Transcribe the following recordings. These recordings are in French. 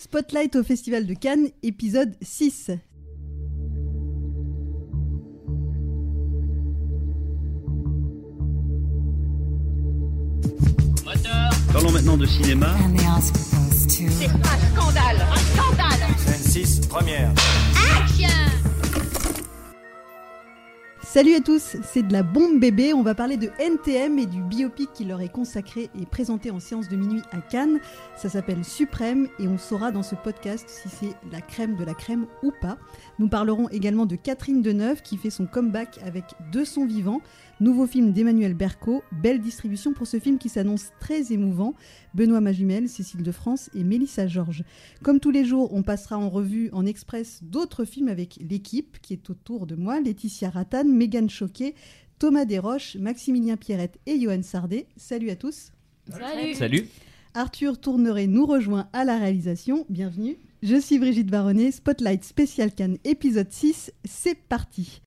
Spotlight au Festival de Cannes, épisode 6. Parlons maintenant de cinéma. C'est un scandale Un scandale Scène 6, première. Salut à tous, c'est de la bombe bébé. On va parler de NTM et du biopic qui leur est consacré et présenté en séance de minuit à Cannes. Ça s'appelle Suprême et on saura dans ce podcast si c'est la crème de la crème ou pas. Nous parlerons également de Catherine Deneuve qui fait son comeback avec Deux sons vivants. Nouveau film d'Emmanuel Berco, belle distribution pour ce film qui s'annonce très émouvant. Benoît Magimel, Cécile de France et Mélissa Georges. Comme tous les jours, on passera en revue en express d'autres films avec l'équipe qui est autour de moi Laetitia Rattan, Mégane Choquet, Thomas Desroches, Maximilien Pierrette et Johan Sardet. Salut à tous. Salut Salut. Arthur Tourneret nous rejoint à la réalisation. Bienvenue. Je suis Brigitte Baronnet, Spotlight Spécial Cannes épisode 6. C'est parti.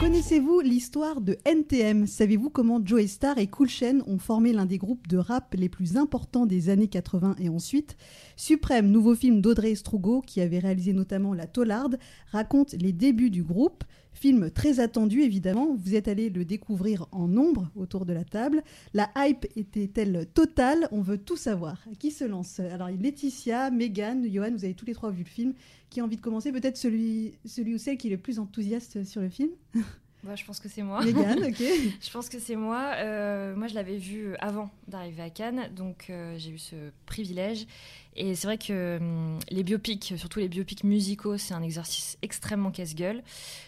Connaissez-vous l'histoire de NTM Savez-vous comment Joe Star et Cool Chain ont formé l'un des groupes de rap les plus importants des années 80 et ensuite? Suprême, nouveau film d'Audrey Strugo, qui avait réalisé notamment La Tollarde, raconte les débuts du groupe. Film très attendu évidemment, vous êtes allé le découvrir en nombre autour de la table. La hype était-elle totale? On veut tout savoir. Qui se lance? Alors Laetitia, Megan, Johan, vous avez tous les trois vu le film. Qui a envie de commencer? Peut-être celui, celui ou celle qui est le plus enthousiaste sur le film? Bah, je pense que c'est moi. Megan, ok. je pense que c'est moi. Euh, moi, je l'avais vu avant d'arriver à Cannes, donc euh, j'ai eu ce privilège. Et c'est vrai que hum, les biopics, surtout les biopics musicaux, c'est un exercice extrêmement casse-gueule.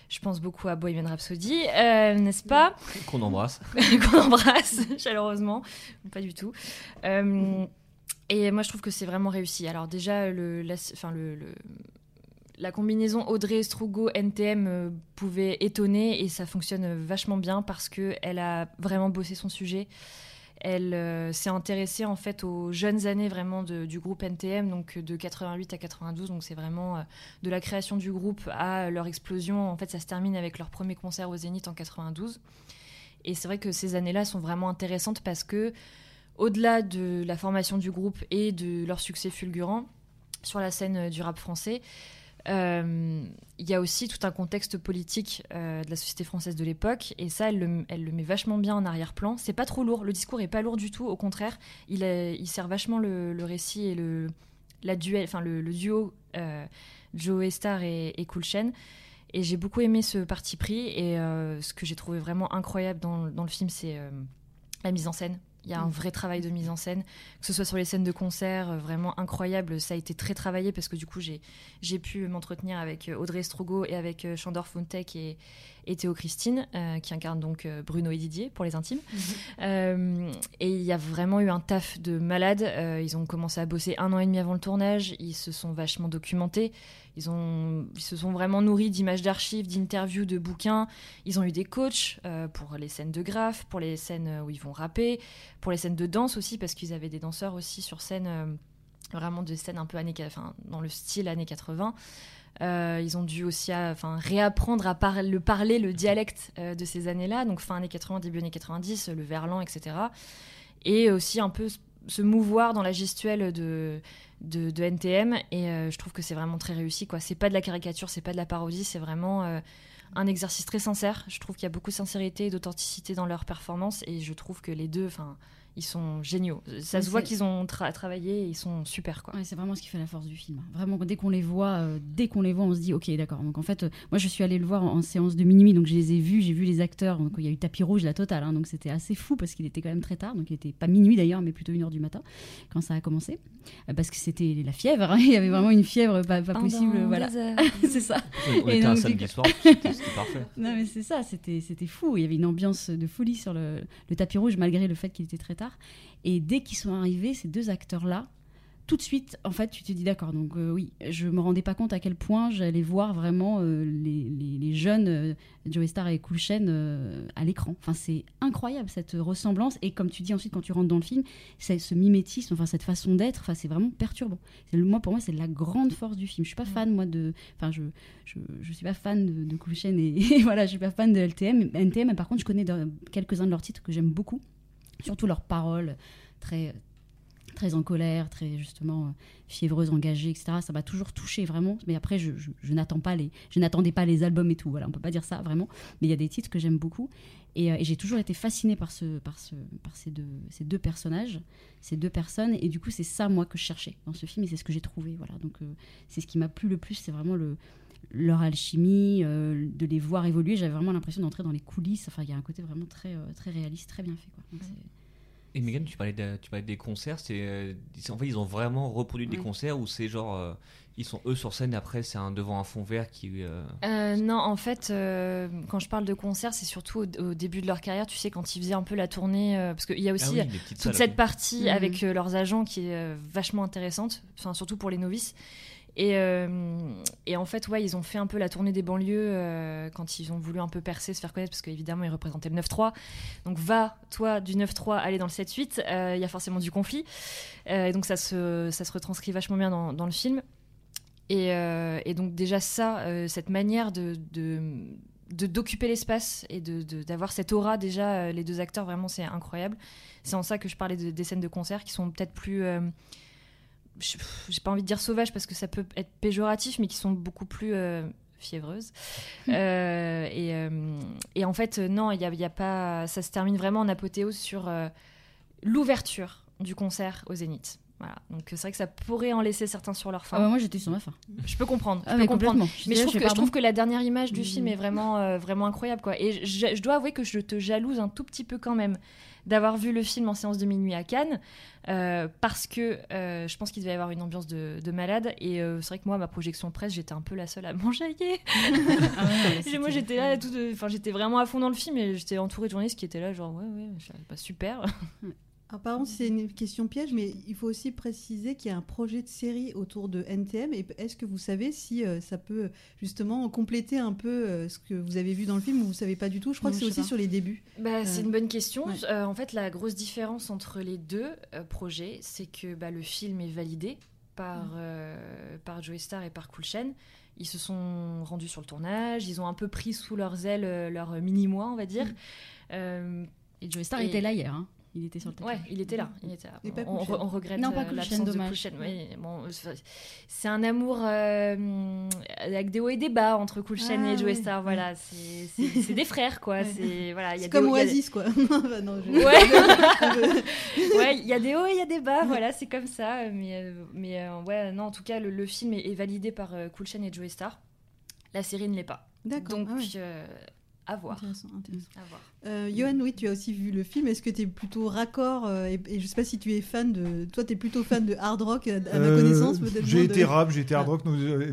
Je pense beaucoup à Bohemian Rhapsody, euh, n'est-ce pas Qu'on embrasse. Qu'on embrasse, chaleureusement. Pas du tout. Euh, et moi, je trouve que c'est vraiment réussi. Alors déjà, le, la, enfin, le, le- la combinaison Audrey Strugo NTM euh, pouvait étonner et ça fonctionne vachement bien parce que elle a vraiment bossé son sujet. Elle euh, s'est intéressée en fait aux jeunes années vraiment du groupe NTM, donc de 88 à 92. Donc c'est vraiment euh, de la création du groupe à leur explosion. En fait, ça se termine avec leur premier concert au Zénith en 92. Et c'est vrai que ces années-là sont vraiment intéressantes parce que au-delà de la formation du groupe et de leur succès fulgurant sur la scène euh, du rap français, euh, il y a aussi tout un contexte politique euh, de la société française de l'époque, et ça, elle le, met vachement bien en arrière-plan. C'est pas trop lourd, le discours est pas lourd du tout, au contraire, il, sert vachement le, récit et le, duel, enfin le, duo euh, Joe Star et, et Cool Chain. Et j'ai beaucoup aimé ce parti pris, et euh, ce que j'ai trouvé vraiment incroyable dans, le film, c'est euh, la mise en scène. Il y a un vrai travail de mise en scène, que ce soit sur les scènes de concert, euh, vraiment incroyable. Ça a été très travaillé parce que du coup, j'ai pu m'entretenir avec euh, Audrey Strogo et avec euh, Chandor Fontek et, et Théo Christine, euh, qui incarnent donc Bruno et Didier pour les intimes. Euh, et il y a vraiment eu un taf de malade. Euh, ils ont commencé à bosser un an et demi avant le tournage. Ils se sont vachement documentés. Ils, se sont vraiment nourris d'images d'archives, d'interviews, de bouquins. Ils ont eu des coachs euh, pour les scènes de graphes, pour les scènes où ils vont rapper, pour les scènes de danse aussi, parce qu'ils avaient des danseurs aussi sur scène, euh, vraiment des scènes un peu années, enfin, dans le style années 80. Euh, ils ont dû aussi euh, enfin, réapprendre à le parler, le dialecte euh, de ces années-là, donc fin années 80, début années 90, le verlan, etc. Et aussi un peu se mouvoir dans la gestuelle de, de, NTM. Et euh, je trouve que c'est vraiment très réussi. quoi. C'est pas de la caricature, c'est pas de la parodie, c'est vraiment euh, un exercice très sincère. Je trouve qu'il y a beaucoup de sincérité et d'authenticité dans leur performance. Et je trouve que les deux, ils sont géniaux. Ça Mais se voit qu'ils ont tra- travaillé et ils sont super. quoi. Ouais, c'est vraiment ce qui fait la force du film. Vraiment, dès qu'on les voit, euh, dès qu'on les voit, on se dit, ok, d'accord. Donc en fait, euh, moi, je suis allée le voir en, en séance de minuit, donc je les ai vus, j'ai vu les acteurs. Donc il y a eu tapis rouge, la totale. hein, donc c'était assez fou parce qu'il était quand même très tard. Donc il était pas minuit d'ailleurs, mais plutôt une heure du matin quand ça a commencé, Euh, parce que c'était la fièvre. hein, il y avait vraiment une fièvre pas, pas possible. Voilà, c'est ça. On Et était un donc, samedi du soir, c'était c'était parfait. Non mais c'est ça, c'était c'était fou. Il y avait une ambiance de folie sur le, le tapis rouge malgré le fait qu'il était très tard. Et dès qu'ils sont arrivés, ces deux acteurs-là, tout de suite, en fait, tu te dis d'accord. Donc euh, oui, je me rendais pas compte à quel point j'allais voir vraiment euh, les, les- les jeunes euh, Joey Star et Cool Chain euh, à l'écran. Enfin, c'est incroyable cette ressemblance. Et comme tu dis ensuite, quand tu rentres dans le film, c'est ce mimétisme, enfin cette façon d'être, enfin c'est vraiment perturbant. C'est le- Moi, pour moi, c'est la grande force du film. Je suis pas fan moi de, enfin je, je, je suis pas fan de, de Cool et, et voilà, je suis pas fan de LTM. NTM, par contre, je connais de- quelques-uns de leurs titres que j'aime beaucoup. Surtout leurs paroles très très en colère, très justement euh, fiévreuse, engagée, etc. Ça m'a toujours touché vraiment. Mais après, je, n'attends pas les, je n'attendais pas les albums et tout. Voilà, on peut pas dire ça vraiment. Mais il y a des titres que j'aime beaucoup. Et, et j'ai toujours été fascinée par ce, par ce, par ces deux, ces deux personnages, ces deux personnes. Et du coup, c'est ça moi que je cherchais dans ce film et c'est ce que j'ai trouvé. Voilà, donc c'est ce qui m'a plu le plus. C'est vraiment le leur alchimie, euh, de les voir évoluer. J'avais vraiment l'impression d'entrer dans les coulisses. Enfin, il y a un côté vraiment très, euh, très réaliste, très bien fait. Quoi. et Megan, tu parlais, tu parlais des concerts. C'est, euh, en fait, ils ont vraiment reproduit des concerts où c'est genre, ils sont eux sur scène. Après, c'est un devant un fond vert qui. non, en fait, quand je parle de concerts, c'est surtout au, début de leur carrière. Tu sais, quand ils faisaient un peu la tournée, parce qu'il y a aussi ah toute cette partie avec leurs agents qui est vachement intéressante. Enfin, surtout pour les novices. Et, euh, et, en fait, ouais, ils ont fait un peu la tournée des banlieues euh, quand ils ont voulu un peu percer, se faire connaître, parce qu'évidemment, ils représentaient le 9-3. Donc, va, toi, du 9-3, aller dans le 7-8. Euh, il y a forcément du conflit. et donc, ça se, ça se retranscrit vachement bien dans, dans le film. Et, donc, déjà, ça, cette manière de, de d'occuper l'espace et d'avoir de, cette aura déjà les deux acteurs vraiment c'est incroyable c'est en ça que je parlais des scènes de concert qui sont peut-être plus j'ai pas envie de dire sauvage parce que ça peut être péjoratif, mais qui sont beaucoup plus euh, fiévreuses. Euh, et, euh, et, en fait, non, il y a, y a, pas. Ça se termine vraiment en apothéose sur l'ouverture du concert au Zénith. Voilà. Donc c'est vrai que ça pourrait en laisser certains sur leur fin. Ah moi j'étais sur ma fin. Je peux comprendre. Ah, mais comprendre. Mais je, trouve que, je, trouve que, la dernière image du film est vraiment, vraiment incroyable. Quoi. Et je, je, dois avouer que je te jalouse un tout petit peu quand même d'avoir vu le film en séance de minuit à Cannes, euh, parce que euh, je pense qu'il devait y avoir une ambiance de, malade. Et euh, c'est vrai que moi, ma projection presse, j'étais un peu la seule à m'enjailler. ah moi, j'étais là, enfin, j'étais vraiment à fond dans le film et j'étais entourée de journalistes qui étaient là, genre, ouais, ouais, pas super. Apparemment, c'est une question piège, mais il faut aussi préciser qu'il y a un projet de série autour de NTM. Et est-ce que vous savez si euh, ça peut justement compléter un peu euh, ce que vous avez vu dans le film ou vous savez pas du tout? Je crois que c'est aussi sur les débuts. Bah, c'est une bonne question. Euh, en fait, la grosse différence entre les deux projets, c'est que bah, le film est validé par, mm. par Joey Star et par Cool Chain. Ils se sont rendus sur le tournage, ils ont un peu pris sous leurs ailes leur mini-mois, on va dire. Mm. et Joey Star était là hier. Hein. Il était sur le Ouais, il était là. Il était On, regrette non, pas euh, l'absence de Kulchen. bon, c'est un amour euh, avec des hauts et des bas entre Kulchen ah, et Joe Star. Voilà, c'est des frères, quoi. C'est voilà, comme Oasis, quoi. Ouais, il y a des hauts et il y a des bas. Voilà, c'est comme ça. Mais, euh, mais ouais, non, en tout cas, le, film est, validé par Kulchen et Joe Star. La série ne l'est pas. D'accord. Donc, ah à voir. Intéressant, intéressant. Euh, Johan, oui, tu as aussi vu le film. Est-ce que tu es plutôt raccord euh, et, je je sais pas si tu es fan de. Toi, tu es plutôt fan de hard rock, à ma euh, connaissance J'ai été rap, j'ai été hard rock.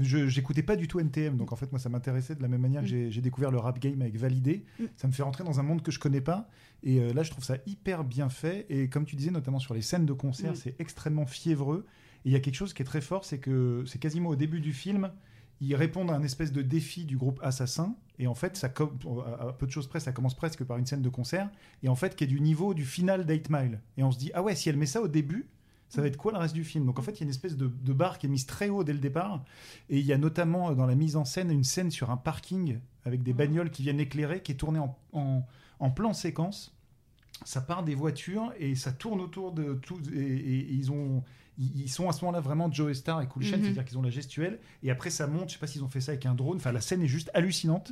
je j'écoutais pas du tout NTM. Donc en fait, moi, ça m'intéressait de la même manière que mm. j'ai découvert le rap game avec Validé. Mm. Ça me fait rentrer dans un monde que je connais pas. Et là, je trouve ça hyper bien fait. Et comme tu disais, notamment sur les scènes de concert, mm. c'est extrêmement fiévreux. Et il y a quelque chose qui est très fort c'est que c'est quasiment au début du film ils répondent à un espèce de défi du groupe Assassin. Et en fait, ça, à peu de choses près, ça commence presque par une scène de concert. Et en fait, qui est du niveau du final d'Eight Mile. Et on se dit, ah ouais, si elle met ça au début, ça va être quoi le reste du film? Donc en fait, il y a une espèce de, barre qui est mise très haut dès le départ. Et il y a notamment dans la mise en scène une scène sur un parking avec des bagnoles qui viennent éclairer, qui est tournée en, plan séquence. Ça part des voitures et ça tourne autour de tout. et ils ont ils sont à ce moment-là vraiment Joe Star et Cool mhm. c'est-à-dire qu'ils ont la gestuelle. Et après, ça monte. Je sais pas s'ils ont fait ça avec un drone. Enfin, la scène est juste hallucinante.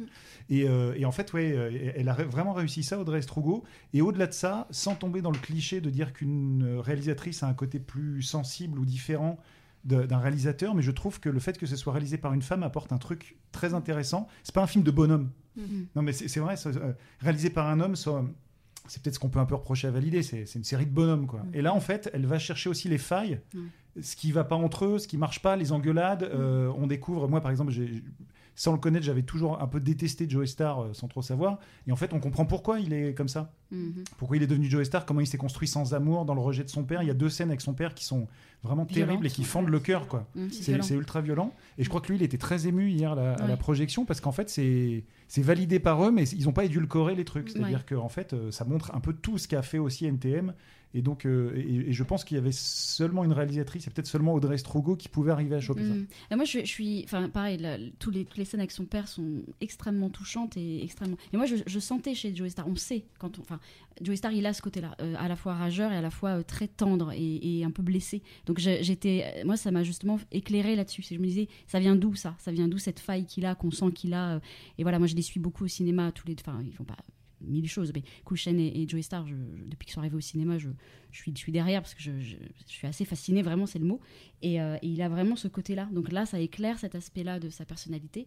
Et, euh, et, en fait, ouais, euh, elle a vraiment réussi ça, Audrey Strugo. Et au-delà de ça, sans tomber dans le cliché de dire qu'une réalisatrice a un côté plus sensible ou différent d'un réalisateur, mais je trouve que le fait que ce soit réalisé par une femme apporte un truc très intéressant. C'est pas un film de bonhomme. Mhm. Non, mais c'est vrai, euh, réalisé par un homme, ça, c'est peut-être ce qu'on peut un peu reprocher à valider, c'est une série de bonhommes. Quoi. Mm. Et là, en fait, elle va chercher aussi les failles, mm. ce qui va pas entre eux, ce qui marche pas, les engueulades. Mm. Euh, on découvre, moi par exemple, sans le connaître, j'avais toujours un peu détesté Joe Star euh, sans trop savoir. Et en fait, on comprend pourquoi il est comme ça. Mm-hmm. Pourquoi il est devenu Joe Star, comment il s'est construit sans amour, dans le rejet de son père. Il y a deux scènes avec son père qui sont vraiment terribles et qui fendent le cœur. quoi. c'est ultra violent. Et je crois que lui, il était très ému hier à la projection parce qu'en fait, c'est validé par eux, mais ils n'ont pas édulcoré les trucs. C'est-à-dire que qu'en fait, euh, ça montre un peu tout ce qu'a fait aussi NTM. Et donc, euh, et, je pense qu'il y avait seulement une réalisatrice, et peut-être seulement Audrey Strogo qui pouvait arriver à choper ça. Mm. Moi, je, suis, enfin, pareil, tous les, toutes les scènes avec son père sont extrêmement touchantes et extrêmement. Et moi, je, sentais chez Joey Star, on sait quand on, enfin, Joey Star, il a ce côté-là, euh, à la fois rageur et à la fois euh, très tendre et, un peu blessé. Donc j'étais, moi, ça m'a justement éclairé là-dessus. Je me disais, ça vient d'où ça? Ça vient d'où cette faille qu'il a, qu'on sent qu'il a Et voilà, moi, je les suis beaucoup au cinéma, tous les, enfin, ils font pas mille choses, mais Kulchen et, et Joey Star, je- je- depuis qu'ils sont arrivés au cinéma, je, suis, je suis derrière parce que je, suis assez fascinée, vraiment, c'est le mot. Et, euh, et il a vraiment ce côté-là. Donc là, ça éclaire cet aspect-là de sa personnalité.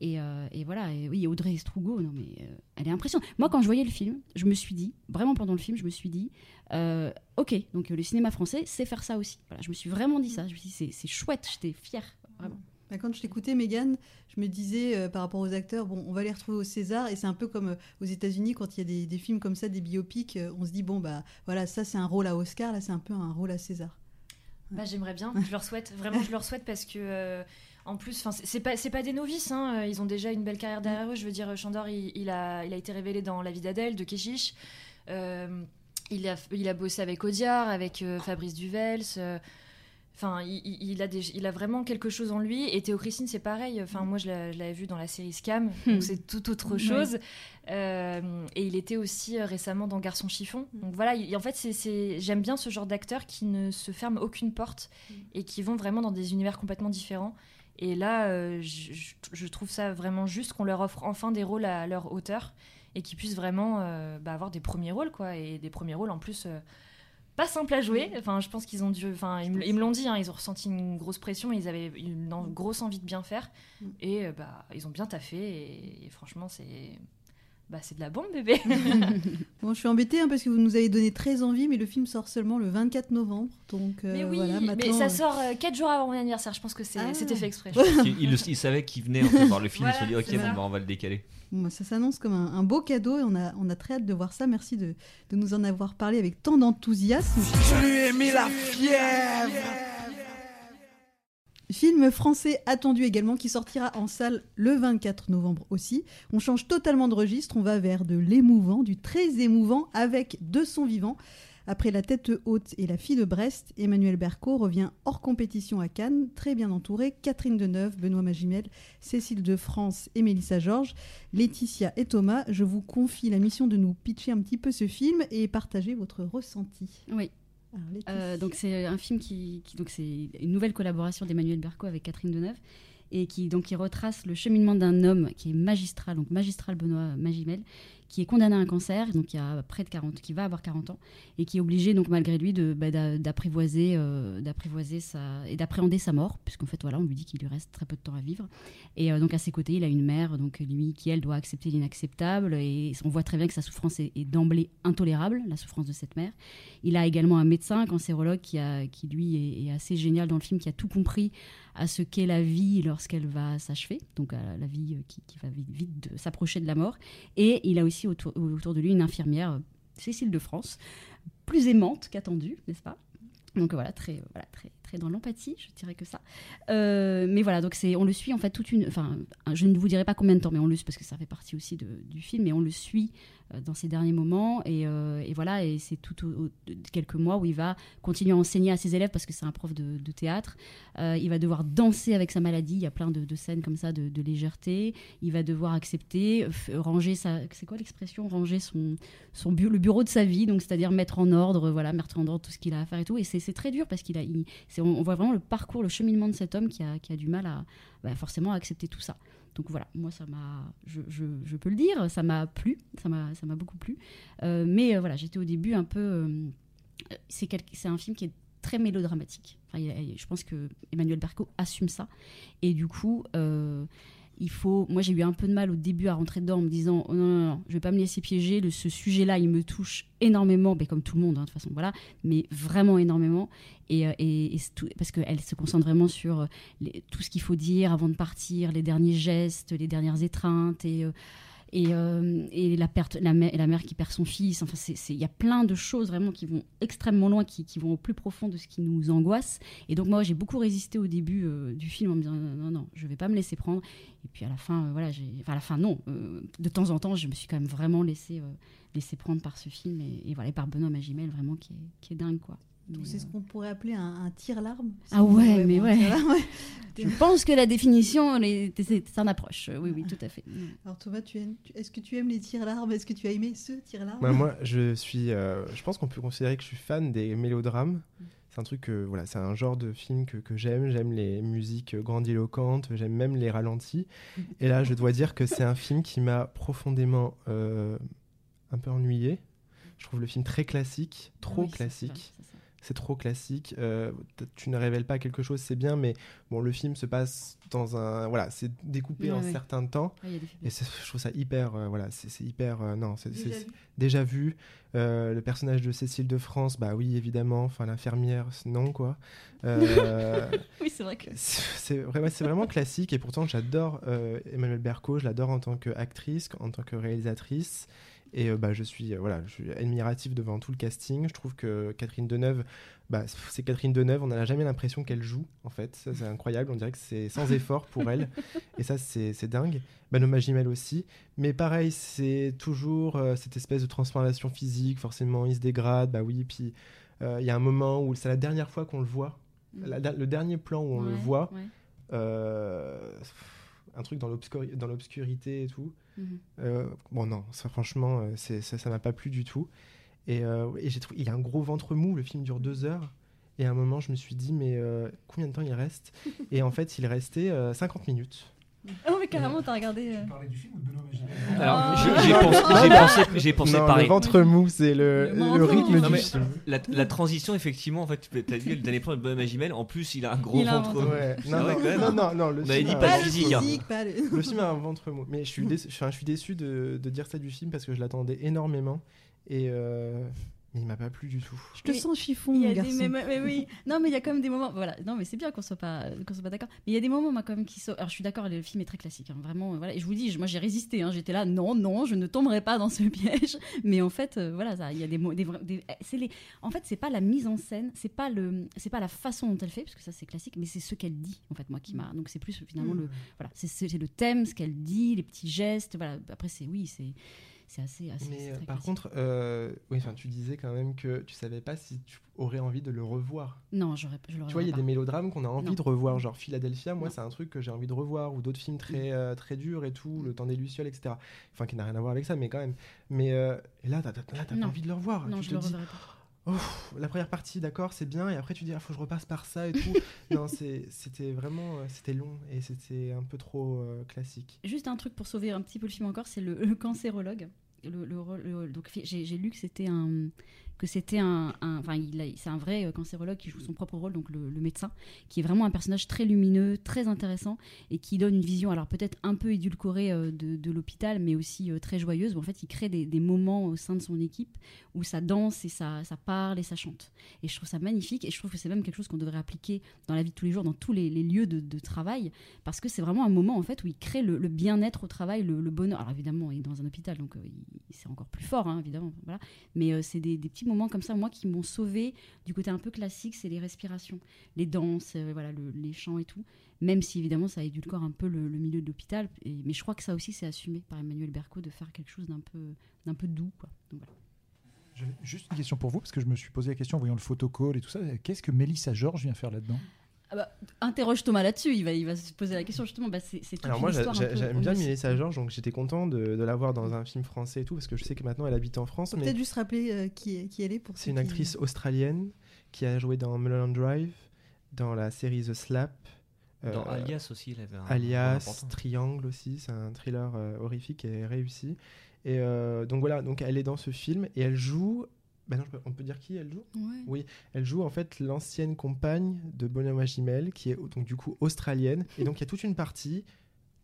Et, euh, et voilà, et oui, Audrey Estrugo, non mais euh, elle est impressionnante. Moi, quand je voyais le film, je me suis dit, vraiment pendant le film, je me suis dit, ok, donc le cinéma français sait faire ça aussi. Voilà, je me suis vraiment dit ça. Je me suis dit, c'est- c'est chouette, j'étais fière, vraiment. Bah, Quand je t'écoutais, Megan, je me disais euh, par rapport aux acteurs, bon, on va les retrouver au César, et c'est un peu comme euh, aux États-Unis quand il y a des, des films comme ça, des biopics, euh, on se dit bon bah voilà, ça c'est un rôle à Oscar, là c'est un peu un rôle à César. Bah, j'aimerais bien, je leur souhaite, vraiment je leur souhaite parce que en plus, c'est pas c'est pas des novices, hein, ils ont déjà une belle carrière derrière eux. Je veux dire, Chandor, il, il a il a été révélé dans La vie d'Adèle de Keshish. Il a il a bossé avec Audiard, avec Fabrice Duvels. Enfin, il, a des, il a vraiment quelque chose en lui. Et Théo Christine, c'est pareil. Enfin, moi, je l'avais vu dans la série Scam, donc c'est tout autre chose. Euh, et il était aussi euh, récemment dans Garçon chiffon. Donc voilà, il- en fait, c'est- j'aime bien ce genre d'acteurs qui ne se ferment aucune porte et qui vont vraiment dans des univers complètement différents. Et là, euh, je, je- je trouve ça vraiment juste qu'on leur offre enfin des rôles à leur hauteur et qu'ils puissent vraiment euh, bah, avoir des premiers rôles, quoi. Et des premiers rôles en plus. Euh, pas simple à jouer. Enfin, je pense qu'ils ont dû. Enfin, ils, me- l'ont dit. hein, ils ont ressenti une grosse pression. Ils avaient une grosse envie de bien faire. Mm. Et euh, bah, ils ont bien taffé. Et, et franchement, c'est. Bah, c'est de la bombe, bébé. Bon, je suis embêtée hein, parce que vous nous avez donné très envie, mais le film sort seulement le 24 novembre, donc euh, mais oui, voilà, mais ça euh, sort 4 jours avant mon anniversaire. Je pense que c'est- Ah. c'était fait exprès. il, il, il savait qu'il venait en fait, voir le film, il se dit Voilà, ok, bon, bah, on va le décaler. Bon, ça s'annonce comme un, un beau cadeau et on a, on a très hâte de voir ça. Merci de, de nous en avoir parlé avec tant d'enthousiasme. Je lui ai mis la fièvre. Film français attendu également qui sortira en salle le 24 novembre aussi. On change totalement de registre, on va vers de l'émouvant, du très émouvant avec de son vivant. Après La tête haute et La fille de Brest, Emmanuel Berco revient hors compétition à Cannes, très bien entouré. Catherine Deneuve, Benoît Magimel, Cécile de France et Mélissa Georges, Laetitia et Thomas. Je vous confie la mission de nous pitcher un petit peu ce film et partager votre ressenti. Oui. Alors. Euh, donc c'est un film qui, qui- donc c'est une nouvelle collaboration d'Emmanuel Berco avec Catherine Deneuve et qui donc qui retrace le cheminement d'un homme qui est magistral, donc magistral Benoît Magimel, qui est condamné à un cancer, donc qui a près de 40, qui va avoir 40 ans et qui est obligé donc malgré lui de bah, euh, d'apprivoiser sa et d'appréhender sa mort, puisqu'en fait voilà on lui dit qu'il lui reste très peu de temps à vivre. Et euh, donc à ses côtés il a une mère donc lui qui elle doit accepter l'inacceptable et on voit très bien que sa souffrance est, d'emblée intolérable, la souffrance de cette mère. Il a également un médecin, un cancérologue, qui, a, qui lui est assez génial dans le film, qui a tout compris à ce qu'est la vie lorsqu'elle va s'achever, donc à la vie euh, qui, va vite, s'approcher de la mort. Et il a aussi autour, autour de lui une infirmière, euh, Cécile de France, plus aimante qu'attendue, n'est-ce pas? Donc voilà, très, voilà, très, très dans l'empathie, je dirais que ça. Euh, mais voilà, donc c'est, on le suit en fait toute une, enfin, je ne vous dirai pas combien de temps, mais on le suit parce que ça fait partie aussi de- du film, mais on le suit euh, dans ces derniers moments et, euh, et voilà, et c'est tout au, au- quelques mois où il va continuer à enseigner à ses élèves parce que c'est un prof de, de théâtre. Euh, il va devoir danser avec sa maladie. Il y a plein de, de scènes comme ça de, légèreté. Il va devoir accepter, ranger sa, c'est quoi l'expression, ranger son, son bu- le bureau de sa vie, donc c'est-à-dire mettre en ordre, voilà, mettre en ordre tout ce qu'il a à faire et tout. Et c'est c'est très dur parce qu'il a, on, voit vraiment le parcours, le cheminement de cet homme qui a, qui a du mal à, bah, forcément, à accepter tout ça. Donc voilà, moi ça m'a, je, peux le dire, ça m'a plu, ça m'a, beaucoup plu. Euh, mais euh, voilà, j'étais au début un peu, euh, c'est un film qui est très mélodramatique. Je pense que Emmanuel Berco assume ça. Et du coup, il faut. Moi, j'ai eu un peu de mal au début à rentrer dedans en me disant oh, non, non, non, je vais pas me laisser piéger. Ce sujet-là, il me touche énormément, mais comme tout le monde, hein, de toute façon, voilà, mais vraiment énormément. Et, euh, et- et tout- parce qu'elle se concentre vraiment sur euh, tout ce qu'il faut dire avant de partir, les derniers gestes, les dernières étreintes euh, et, euh, et la, perte, la, mère, qui perd son fils. Enfin, il y a plein de choses vraiment qui vont extrêmement loin, qui, vont au plus profond de ce qui nous angoisse. Et donc moi, j'ai beaucoup résisté au début euh, du film en me disant non, non, non, je vais pas me laisser prendre. Et puis à la fin, euh, voilà, enfin à la fin non. de temps en temps, je me suis quand même vraiment laissé, laissé prendre par ce film et, et voilà, et par Benoît Magimel, vraiment qui est, qui est dingue quoi. Donc c'est ce qu'on pourrait appeler un, un tire-larme. Ah ouais, mais ouais. Je pense que la définition, c'est un approche. Oui, oui, tout à fait. Alors Thomas, est-ce que tu aimes les tire-larmes? Est-ce que tu as aimé ce tire-larme? Bah, moi, je suis. euh, je pense qu'on peut considérer que je suis fan des mélodrames. C'est un truc que voilà, c'est un genre de film que, que j'aime. J'aime les musiques grandiloquentes. J'aime même les ralentis. Et là, je dois dire que c'est un film qui m'a profondément euh, un peu ennuyé. Je trouve le film très classique, trop Oui, c'est classique. ça. C'est trop classique. Euh, tu ne révèles pas quelque chose, c'est bien, mais bon, le film se passe dans un, voilà, c'est découpé en ouais. certains temps, et je trouve ça hyper, euh, voilà, c'est hyper, euh, non, c'est Déjà vu déjà vu. Le personnage de Cécile de France, bah oui, évidemment. Enfin, l'infirmière, non quoi. Oui, c'est vrai que. c'est vraiment, classique et pourtant j'adore Emmanuelle Berco, je l'adore en tant qu'actrice, en tant que réalisatrice et euh, bah, je suis euh, voilà, je suis admiratif devant tout le casting. Je trouve que Catherine Deneuve, bah, c'est Catherine Deneuve, on n'a jamais l'impression qu'elle joue en fait, ça c'est incroyable, on dirait que c'est sans effort pour elle et ça c'est dingue. Banoma Gimel aussi, mais pareil c'est toujours euh, cette espèce de transformation physique, forcément il se dégrade, bah oui, puis euh, il y a un moment où c'est la dernière fois qu'on le voit la- le dernier plan où on le voit, ouais. euh, un truc dans l'obscurité et tout. Mhm. Euh, bon, non, ça, franchement, euh, c'est- ça ça m'a pas plu du tout. Et, euh, et j'ai trouvé, il y a un gros ventre mou, le film dure deux heures. Et à un moment, je me suis dit, mais euh, combien de temps il reste? Et en fait, il restait euh, 50 minutes. Oh, mais carrément, t'as regardé. euh, Tu parlais du film ou de Benoît Magimel Alors, Oh. j'ai j'ai pensé, pensé, j'ai pensé non, pareil. le ventre mou, c'est le, Le le ventre rythme du film. La, la transition, effectivement, en fait, tu as dit le dernier plan de Bonhomme Magimel. En plus, il a un gros Il a un ventre. ventre. Ouais. C'est Non, vrai, non, quand même. non, non, non, le On film dit pas Pas physique, hein. physique, pas le... Le film a un ventre mou. Mais je suis déçu, je suis déçu de, de dire ça du film parce que je l'attendais énormément. Et euh, mais il m'a pas plu du tout. Je te Mais sens chiffon, y mon a des, garçon. mais, mais oui, non, mais il y a quand même des moments. Voilà, non, mais c'est bien qu'on soit pas, qu'on soit pas d'accord. Mais il y a des moments, moi, quand même, qui sont. Alors, je suis d'accord, le film est très classique, hein, vraiment. Voilà, et je vous dis, moi, j'ai résisté. hein, J'étais là, non, non, je ne tomberai pas dans ce piège. Mais en fait, euh, voilà, ça, il y a des mots, des, des- c'est les. En fait, c'est pas la mise en scène, c'est pas le, c'est pas la façon dont elle fait, parce que ça, c'est classique, mais c'est ce qu'elle dit, en fait, moi, qui m'a. Donc, c'est plus finalement le, voilà, c'est c'est le thème, ce qu'elle dit, les petits gestes. Voilà. Après, c'est oui, c'est, c'est assez, assez. Mais euh, très par classique. contre, euh, oui, enfin, tu disais quand même que tu savais pas si tu aurais envie de le revoir. non, j'aurais, je le Tu vois, il y a des mélodrames qu'on a envie Non. de revoir, genre Philadelphia. Moi, c'est un truc que j'ai envie de revoir, ou d'autres films très euh, très durs et tout, Le Temps des lucioles, etc. Enfin, qui n'a rien à voir avec ça, mais quand même. Mais euh, là, t'as t'as- là, t'as pas envie de le revoir. Non, tu je te le dis, pas. Ouf, la première partie, d'accord, c'est bien, et après tu dis, ah, faut que je repasse par ça et tout. non, c'était vraiment, euh, c'était long et c'était un peu trop euh, classique. Juste un truc pour sauver un petit peu le film encore, c'est le, le cancérologue. Le, le donc j'ai lu que c'était un que c'était un, enfin il c'est un vrai euh, cancérologue qui joue son propre rôle, donc le, médecin, qui est vraiment un personnage très lumineux, très intéressant et qui donne une vision, alors peut-être un peu édulcorée euh, de, l'hôpital, mais aussi euh, très joyeuse. En fait, il crée des, moments au sein de son équipe où ça danse et ça, ça parle et ça chante. Et je trouve ça magnifique et je trouve que c'est même quelque chose qu'on devrait appliquer dans la vie de tous les jours, dans tous les, lieux de, travail, parce que c'est vraiment un moment en fait où il crée le, bien-être au travail, le, bonheur. Alors évidemment, il est dans un hôpital, donc euh, c'est encore plus fort, hein, évidemment. Voilà. Mais c'est des, des petits moments comme ça, moi, qui m'ont sauvé du côté un peu classique, c'est les respirations, les danses, euh, voilà, le- les chants et tout. Même si évidemment ça édulcore un peu le, milieu de l'hôpital, mais je crois que ça aussi c'est assumé par Emmanuel Berco de faire quelque chose d'un peu, d'un peu doux, quoi. Voilà. Juste une question pour vous, parce que je me suis posé la question en voyant le photocall et tout ça. Qu'est-ce que Mélissa Georges vient faire là-dedans? Ah bah, interroge Thomas là-dessus, il va, il va se poser la question justement. Bah, c'est, Alors moi, j'aime bien. Mélissa Georges, donc j'étais content de, de la voir dans un film français et tout, parce que je sais que maintenant elle habite en France. Mais Peut-être juste rappeler euh, qui, qui elle est pour c'est une qui- actrice australienne qui a joué dans Mulholland Drive, dans la série The Slap. Dans euh, Alias aussi, il avait un. Alias. Triangle aussi, c'est un thriller euh, horrifique et réussi. Et euh, donc voilà, donc elle est dans ce film et elle joue. Bah non, on peut dire qui elle joue? Ouais. Oui, elle joue en fait l'ancienne compagne de Bonhomme Magimel, qui est donc du coup australienne. Et donc il y a toute une partie.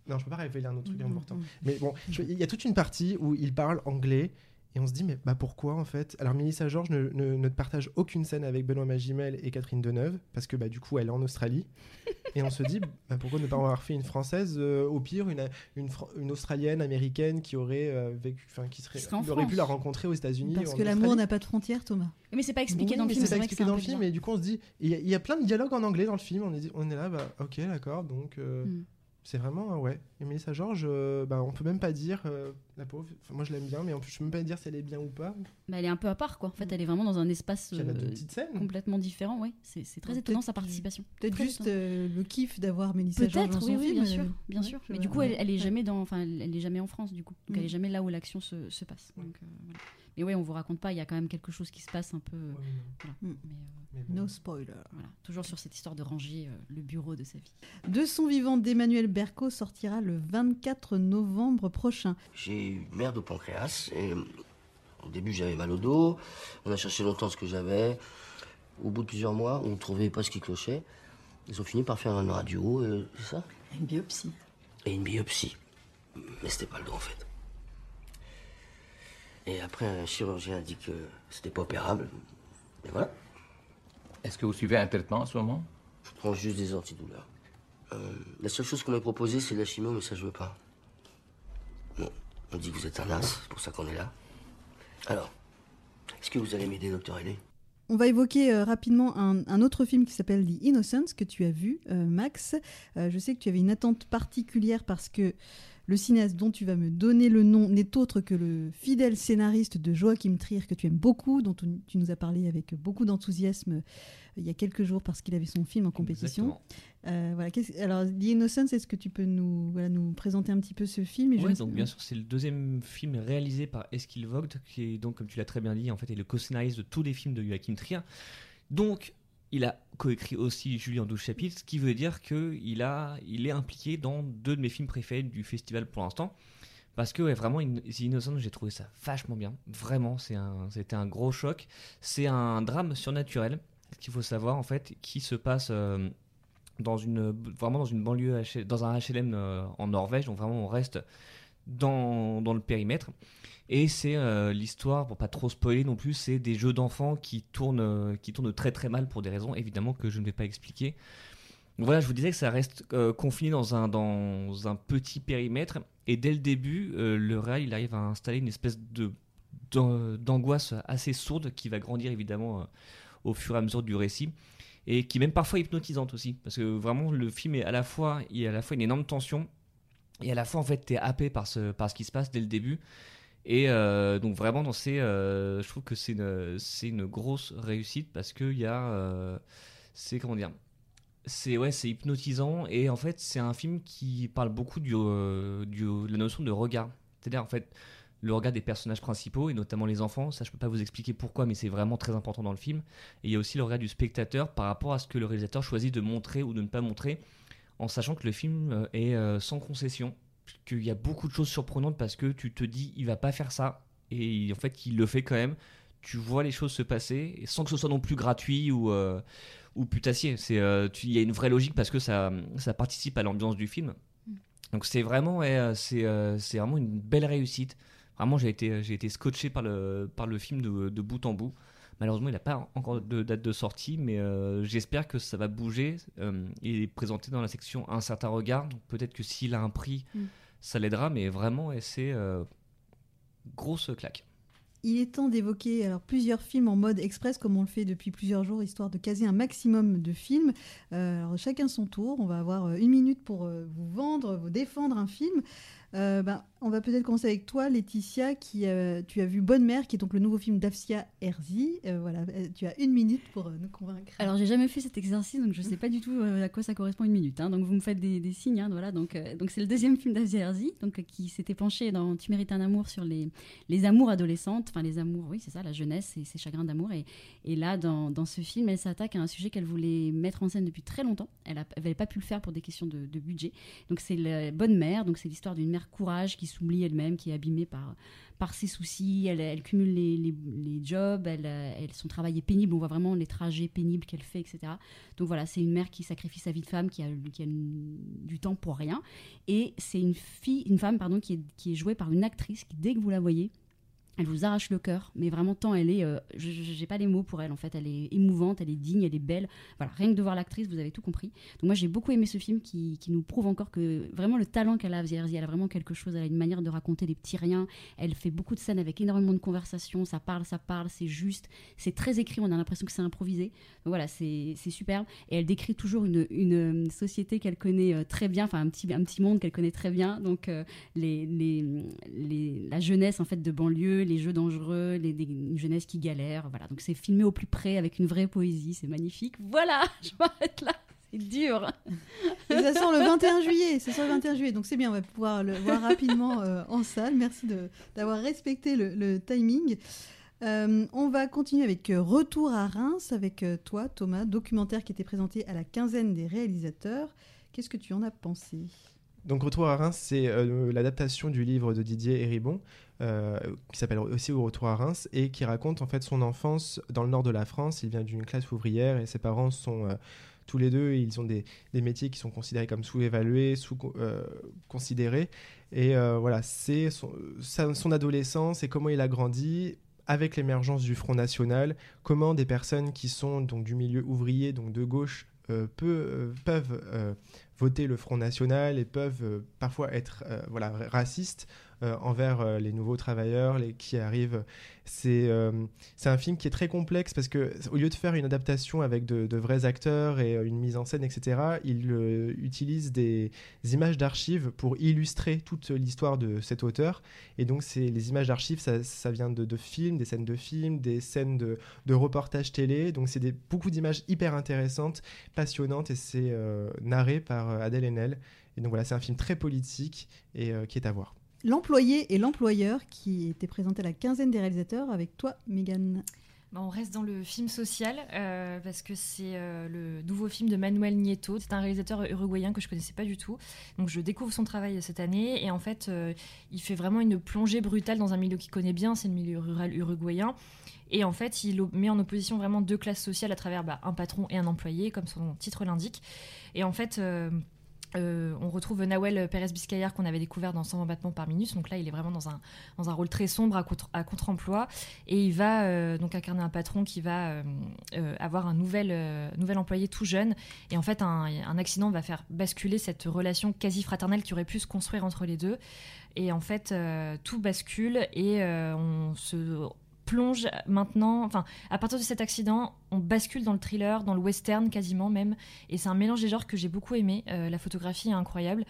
Non, je peux pas révéler un autre truc important. Mais bon, il y a toute une partie où il parle anglais. Et on se dit, mais bah pourquoi en fait? Alors Mélissa Georges ne, ne, ne partage aucune scène avec Benoît Magimel et Catherine Deneuve, parce que bah, du coup elle est en Australie. et on se dit, bah, pourquoi ne pas avoir fait une française euh, Au pire, une, une, australienne, américaine qui aurait euh, vécu, enfin qui serait, Qui aurait pu la rencontrer aux États-Unis. Parce ou en que l'amour n'a pas de frontières, Thomas. Mais c'est pas expliqué Oui, dans le film. c'est pas vrai que expliqué dans le film, et du coup on se dit, il y, a- il y a plein de dialogues en anglais dans le film, on est, on est là, bah ok, d'accord, donc. euh, Mm. C'est vraiment, ouais. Et Mélissa Georges, euh, bah, on peut même pas dire, euh, la pauvre, enfin, moi je l'aime bien, mais on peut, je peux même pas dire si elle est bien ou pas. Bah, elle est un peu à part, quoi. En fait, elle est vraiment dans un espace euh, petites scènes. complètement différent, ouais. C'est c'est très Ouais, étonnant sa participation. Peut-être juste euh, le kiff d'avoir Mélissa George dans Peut-être, son oui, oui, film. bien sûr, euh, bien ouais, sûr. Mais vois. du coup, elle, elle est jamais dans, enfin, elle, est jamais en France, du coup. Donc, Mm. elle est jamais là où l'action se, se passe. Donc, euh, voilà. Mais ouais, on vous raconte pas. Il y a quand même quelque chose qui se passe un peu. euh, voilà. Mm. Mais, euh, Mais bon. No spoiler. voilà. Toujours sur cette histoire de ranger euh, le bureau de sa vie. De son vivant d'Emmanuel Berco sortira le 24 novembre prochain. J'ai eu merde au pancréas et euh, au début j'avais mal au dos. On a cherché longtemps ce que j'avais. Au bout de plusieurs mois, on ne trouvait pas ce qui clochait. Ils ont fini par faire une radio, et c'est ça? Une biopsie. Et une biopsie. Mais c'était pas le dos en fait. Et après, un chirurgien a dit que c'était pas opérable. Et voilà, Est-ce que vous suivez un traitement en ce moment? Je prends juste des antidouleurs. Euh, la seule chose qu'on m'a proposée, c'est de la chimio, mais ça je veux pas. Bon, on dit que vous êtes un as, c'est pour ça qu'on est là. Alors, est-ce que vous allez m'aider, docteur Ailey On va évoquer euh, rapidement un, un autre film qui s'appelle The Innocence que tu as vu, euh, Max. Euh, je sais que tu avais une attente particulière parce que le cinéaste dont tu vas me donner le nom n'est autre que le fidèle scénariste de Joachim Trier que tu aimes beaucoup, dont tu nous as parlé avec beaucoup d'enthousiasme euh, il y a quelques jours parce qu'il avait son film en compétition. Euh, voilà, alors, The Innocence, est-ce que tu peux nous, voilà, nous présenter un petit peu ce film je donc bien sûr, c'est le deuxième film réalisé par Eskil Vogt, qui est donc, comme tu l'as très bien dit, en fait, est le co-scénariste de tous les films de Joachim Trier. Donc, il a coécrit aussi Julie en 12 chapitres, ce qui veut dire qu'il a, il est impliqué dans deux de mes films préférés du festival pour l'instant. Parce que ouais, vraiment, Innocent, j'ai trouvé ça vachement bien. Vraiment, c'est un, c'était un gros choc. C'est un drame surnaturel, ce qu'il faut savoir en fait, qui se passe euh, dans une, vraiment dans une banlieue, dans un HLM euh, en Norvège. Donc vraiment, on reste dans, dans le périmètre. Et c'est euh, l'histoire, pour pas trop spoiler non plus, c'est des jeux d'enfants qui tournent, euh, qui tournent très très mal pour des raisons évidemment que je ne vais pas expliquer. Donc voilà, je vous disais que ça reste euh, confiné dans un, dans un petit périmètre. Et dès le début, le réal il arrive à installer une espèce de d'an- d'angoisse assez sourde qui va grandir évidemment au fur et à mesure du récit et qui est même parfois hypnotisante aussi parce que vraiment le film est à la fois il y a à la fois une énorme tension et à la fois en fait t'es happé par ce par ce qui se passe dès le début et euh, donc vraiment dans ces euh, je trouve que c'est une une grosse réussite parce que il y a euh, c'est comment dire c'est ouais c'est hypnotisant et en fait c'est un film qui parle beaucoup du, du de la notion de regard. C'est-à-dire en fait le regard des personnages principaux et notamment les enfants ça je peux pas vous expliquer pourquoi mais c'est vraiment très important dans le film. Et il y a aussi le regard du spectateur par rapport à ce que le réalisateur choisit de montrer ou de ne pas montrer en sachant que le film est sans concession qu'il y a beaucoup de choses surprenantes parce que tu te dis il va pas faire ça. Et en fait il le fait quand même. Tu vois les choses se passer et sans que ce soit non plus gratuit ou euh, ou putassier. C'est euh, il y a une vraie logique parce que ça ça participe à l'ambiance du film. Donc c'est vraiment ouais, euh, c'est euh, c'est vraiment une belle réussite. Vraiment j'ai été j'ai été scotché par le par le film de, de bout en bout malheureusement il n'a pas encore de date de sortie mais euh, j'espère que ça va bouger Euh, il est présenté dans la section un certain regard donc peut-être que s'il a un prix Mm. ça l'aidera mais vraiment c'est euh, grosse claque Il est temps d'évoquer alors plusieurs films en mode express comme on le fait depuis plusieurs jours histoire de caser un maximum de films. Alors chacun son tour. On va avoir une minute pour vous vendre, vous défendre un film. Euh, ben, on va peut-être commencer avec toi, Laetitia, qui euh, tu as vu Bonne Mère, qui est donc le nouveau film d'Afsia Herzi. Euh, voilà, tu as une minute pour nous convaincre. Alors, j'ai jamais fait cet exercice, donc je sais pas du tout à quoi ça correspond une minute. hein. donc, vous me faites des, signes. hein, voilà, donc, c'est le deuxième film d'Asia Herzi, donc qui s'était penché dans Tu mérites un amour sur les, les amours adolescentes, enfin les amours, oui, c'est ça, la jeunesse et ses chagrins d'amour. Et, là, dans, dans ce film, elle s'attaque à un sujet qu'elle voulait mettre en scène depuis très longtemps. Elle n'avait pas pu le faire pour des questions de, de budget. Donc, c'est bonne mère. Donc, c'est l'histoire d'une mère courage qui s'oublie elle-même, qui est abîmée par, par ses soucis. Elle, cumule les, les, jobs. Elle, euh, elle, son travail est pénible. On voit vraiment les trajets pénibles qu'elle fait, etc. Donc, voilà, c'est une mère qui sacrifie sa vie de femme, qui a, qui a du temps pour rien. Et c'est une fille, une femme, pardon, qui est, qui est jouée par une actrice qui, dès que vous la voyez, Elle vous arrache le cœur, mais vraiment tant elle est, euh, j'ai pas les mots pour elle en fait. Elle est émouvante, elle est digne, elle est belle. Voilà, rien que de voir l'actrice, vous avez tout compris. Donc moi j'ai beaucoup aimé ce film qui, qui nous prouve encore que vraiment le talent qu'elle a, Zierzi, elle a vraiment quelque chose. Elle a une manière de raconter des petits riens. Elle fait beaucoup de scènes avec énormément de conversations. Ça parle, ça parle, c'est juste, c'est très écrit. On a l'impression que c'est improvisé. Donc voilà, c'est superbe. Et elle décrit toujours une, une société qu'elle connaît euh, très bien, enfin un petit un petit monde qu'elle connaît très bien. Donc euh, les, les, les la jeunesse en fait de banlieue les jeux dangereux, les, des- une jeunesse qui galère. Voilà, donc c'est filmé au plus près avec une vraie poésie, c'est magnifique. Voilà, je m'arrête là. C'est dur. Et ça sort le 21 juillet, ça sort le 21 juillet, donc c'est bien, on va pouvoir le voir rapidement euh, en salle. Merci de- d'avoir respecté le, le timing. Euh, on va continuer avec euh, Retour à Reims avec toi, Thomas, documentaire qui était présenté à la quinzaine des réalisateurs. Qu'est-ce que tu en as pensé? Donc Retour à Reims, c'est euh, l'adaptation du livre de Didier Héribon, euh, qui s'appelle aussi Au Retour à Reims, et qui raconte en fait son enfance dans le nord de la France. Il vient d'une classe ouvrière et ses parents sont euh, tous les deux, ils ont des, des métiers qui sont considérés comme sous-évalués, sous-considérés. et euh, voilà, c'est son, adolescence et comment il a grandi avec l'émergence du Front National, comment des personnes qui sont donc du milieu ouvrier, donc de gauche, peu- euh, peuvent voter le Front National et peuvent parfois être voilà, racistes envers euh, les nouveaux travailleurs les, qui arrivent. C'est euh, c'est un film qui est très complexe parce que au lieu de faire une adaptation avec de, vrais acteurs et euh, une mise en scène, etc., il euh, utilise des, images d'archives pour illustrer toute l'histoire de cet auteur. Et donc, c'est les images d'archives, ça, ça vient de, de films, des scènes de films, des scènes de, de reportages télé. Donc, c'est beaucoup d'images hyper intéressantes, passionnantes, et c'est euh, narré par euh, Adèle Haenel. Et donc voilà, c'est un film très politique et euh, qui est à voir. L'employé et l'employeur qui était présenté à la quinzaine des réalisateurs avec toi, Megan. Bah, on reste dans le film social euh, parce que c'est euh, le nouveau film de Manuel Nieto. C'est un réalisateur uruguayen que je connaissais pas du tout. Donc je découvre son travail cette année et en fait euh, il fait vraiment une plongée brutale dans un milieu qu'il connaît bien, c'est le milieu rural uruguayen. Et en fait il met en opposition vraiment deux classes sociales à travers bah, un patron et un employé, comme son titre l'indique. Et en fait euh, on retrouve Nawel Pérez Biscayar qu'on avait découvert dans 120 battements par minute. Donc là, il est vraiment dans un, dans un rôle très sombre à, contre, contre-emploi. Et il va euh, donc incarner un patron qui va euh, avoir un nouvel, nouvel employé tout jeune. Et en fait, un, un accident va faire basculer cette relation quasi fraternelle qui aurait pu se construire entre les deux. Et en fait, tout bascule et on se plonge maintenant, enfin, à partir de cet accident, on bascule dans le thriller, dans le western quasiment même, et c'est un mélange des genres que j'ai beaucoup aimé. Euh, la photographie est incroyable,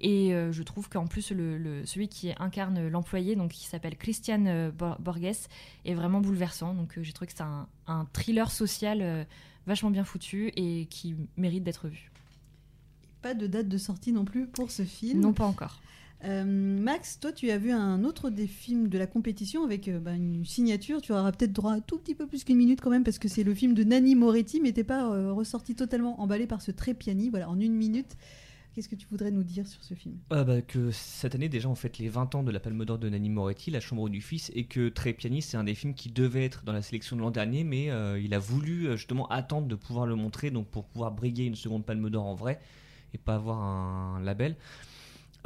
et euh, je trouve qu'en plus le, le- celui qui incarne l'employé, donc qui s'appelle Christian euh, Bor- Borges, est vraiment bouleversant. Donc euh, j'ai trouvé que c'est un, un thriller social vachement bien foutu et qui mérite d'être vu. Pas de date de sortie non plus pour ce film. Non, pas encore. Euh, Max, toi, tu as vu un autre des films de la compétition avec euh, bah, une signature. Tu auras peut-être droit à tout petit peu plus qu'une minute quand même, parce que c'est le film de Nanni Moretti, mais t'es pas euh, ressorti totalement emballé par ce trépiani. Voilà, en une minute. Qu'est-ce que tu voudrais nous dire sur ce film? Ah bah, que cette année déjà on fête les 20 ans de la Palme d'Or de Nanni Moretti, La Chambre du Fils, et que Trépiani c'est un des films qui devait être dans la sélection de l'an dernier, mais il a voulu justement attendre de pouvoir le montrer, donc pour pouvoir briguer une seconde Palme d'Or en vrai, et pas avoir un label.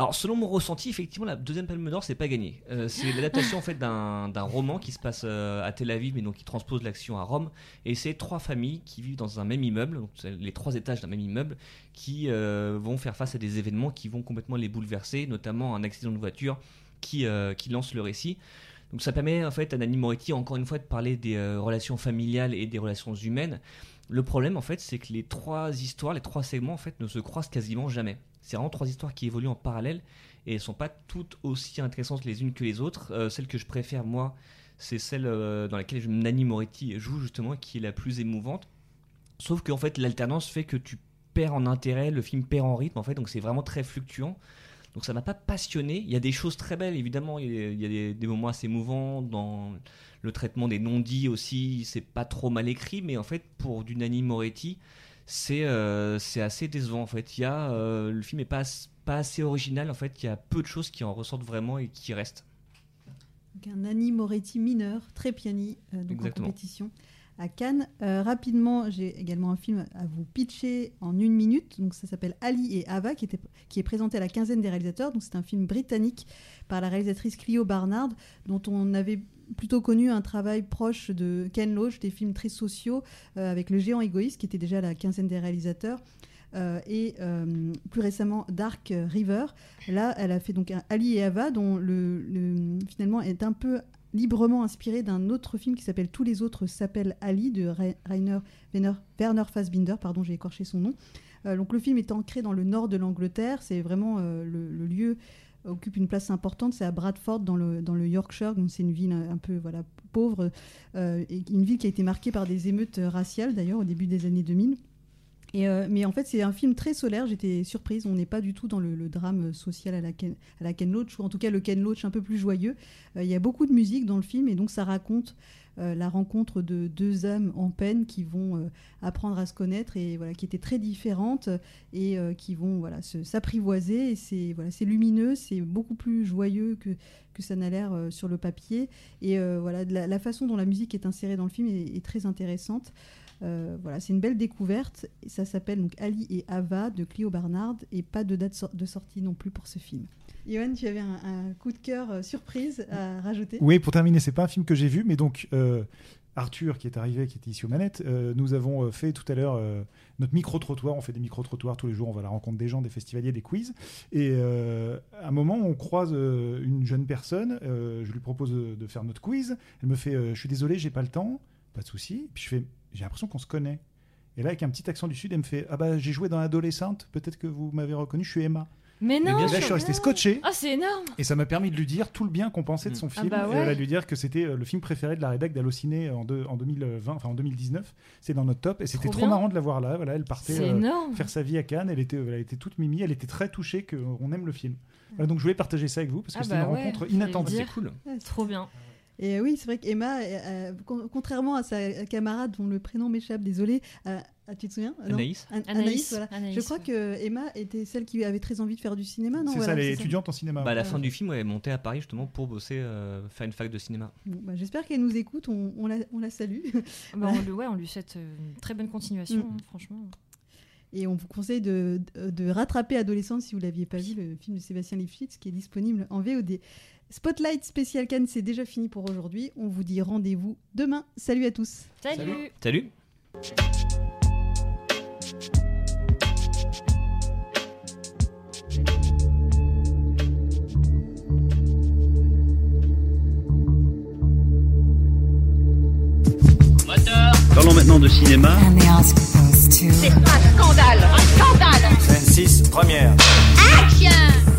Alors selon mon ressenti, effectivement la deuxième Palme d'Or c'est pas gagné. Euh, c'est l'adaptation en fait d'un roman qui se passe euh, à Tel Aviv, mais donc qui transpose l'action à Rome, et c'est trois familles qui vivent dans un même immeuble, les trois étages d'un même immeuble, qui euh, vont faire face à des événements qui vont complètement les bouleverser, notamment un accident de voiture qui, qui lance le récit. Donc ça permet en fait à Nanni Moretti encore une fois de parler des relations familiales et des relations humaines. Le problème en fait c'est que les trois histoires, les trois segments en fait ne se croisent quasiment jamais. C'est vraiment trois histoires qui évoluent en parallèle et elles sont pas toutes aussi intéressantes les unes que les autres. Euh, celle que je préfère moi, c'est celle euh, dans laquelle Nanni Moretti joue justement qui est la plus émouvante. Sauf qu'en fait l'alternance fait que tu perds en intérêt, le film perd en rythme en fait, donc c'est vraiment très fluctuant. Donc ça m'a pas passionné. Il y a des choses très belles évidemment, il y a, des, moments assez émouvants dans le traitement des non-dits aussi, c'est pas trop mal écrit, mais en fait pour du Moretti, c'est euh, c'est assez décevant en fait. Il y a, euh, le film est pas, as- pas assez original en fait, il y a peu de choses qui en ressortent vraiment et qui restent. Donc, un Nanni Moretti mineur, Trépiani, euh, donc Exactement. en compétition à Cannes. Rapidement, j'ai également un film à vous pitcher en une minute. Donc ça s'appelle Ali et Ava, qui, était, qui est présenté à la quinzaine des réalisateurs. Donc c'est un film britannique par la réalisatrice Clio Barnard, dont on avait plutôt connu un travail proche de Ken Loach, des films très sociaux, euh, avec Le Géant égoïste, qui était déjà la quinzaine des réalisateurs. euh, et euh, plus récemment Dark River. Là, elle a fait donc Ali et Ava, dont le, le- finalement est un peu librement inspiré d'un autre film qui s'appelle Tous les autres s'appellent Ali de Ra- Rainer Werner, Werner Fassbinder, pardon, j'ai écorché son nom. Euh, donc le film est ancré dans le nord de l'Angleterre, c'est vraiment euh, le, le lieu occupe une place importante, c'est à Bradford dans le, dans le Yorkshire, c'est une ville un, peu voilà, pauvre, euh, une ville qui a été marquée par des émeutes raciales d'ailleurs au début des années 2000. Euh, mais en fait, c'est un film très solaire. J'étais surprise. On n'est pas du tout dans le, drame social à la, Ken, Loach, ou en tout cas le Ken Loach un peu plus joyeux. Euh, Il y a beaucoup de musique dans le film, et donc ça raconte euh, la rencontre de deux âmes en peine qui vont apprendre à se connaître et voilà, qui étaient très différentes et qui vont voilà, se- s'apprivoiser. C'est voilà, c'est lumineux, c'est beaucoup plus joyeux que, que ça n'a l'air sur le papier. Et voilà, la, façon dont la musique est insérée dans le film est très intéressante. Euh, voilà, c'est une belle découverte. Ça s'appelle donc Ali et Ava de Clio Barnard et pas de date de sortie non plus pour ce film. Johan, tu avais un, coup de cœur euh, surprise à rajouter? Oui, pour terminer, c'est pas un film que j'ai vu, mais donc euh, Arthur qui est arrivé, qui était ici aux manettes, nous avons fait tout à l'heure notre micro-trottoir. On fait des micro-trottoirs tous les jours, on va à la rencontre des gens, des festivaliers, des quiz. Et à un moment, on croise une jeune personne, je lui propose de, faire notre quiz. Elle me fait Je suis désolé, j'ai pas le temps, pas de souci. Puis je fais J'ai l'impression qu'on se connaît. Et là, avec un petit accent du Sud, elle me fait Ah bah, j'ai joué dans Adolescente, peut-être que vous m'avez reconnu, je suis Emma. Mais Et non bien là, je suis resté scotché. Ah, c'est énorme Et ça m'a permis de lui dire tout le bien qu'on pensait de son Ah film. bah Et ouais. elle a lui dire que c'était euh, le film préféré de la rédac d'Allociné en, deux- en 2020, enfin en 2019. C'est dans notre top. Et c'était Trop marrant de la voir là. Voilà, elle partait C'est énorme. faire sa vie à Cannes. Elle était, elle était toute mimi. Elle était très touchée qu'on aime le film. Voilà, donc je voulais partager ça avec vous parce que Ah c'était bah une ouais, rencontre inattendue. dire. cool. Trop bien. Et oui, c'est vrai qu'Emma, euh, euh, con- contrairement à sa camarade dont le prénom m'échappe, désolé, euh, ah, tu te souviens? Anaïs. An- Anaïs, voilà. Anaïs, Je crois ouais. que Emma était celle qui avait très envie de faire du cinéma, non? C'est Voilà, ça, les c'est étudiantes en cinéma. Bah, à la Ouais. fin du film, elle est montée à Paris justement pour bosser, euh, faire une fac de cinéma. Bon, bah, J'espère qu'elle nous écoute, on, on la, on la salue. Bah, on, lui- ouais, on lui souhaite une très bonne continuation, Mm. hein, franchement. Et on vous conseille de, rattraper Adolescente si vous l'aviez pas vu, le film de Sébastien Lifshitz qui est disponible en VOD. Spotlight spécial Cannes, c'est déjà fini pour aujourd'hui. On vous dit rendez-vous demain. Salut à tous. Salut. Salut Parlons maintenant de cinéma. C'est un scandale Un scandale Scène 6, première. Action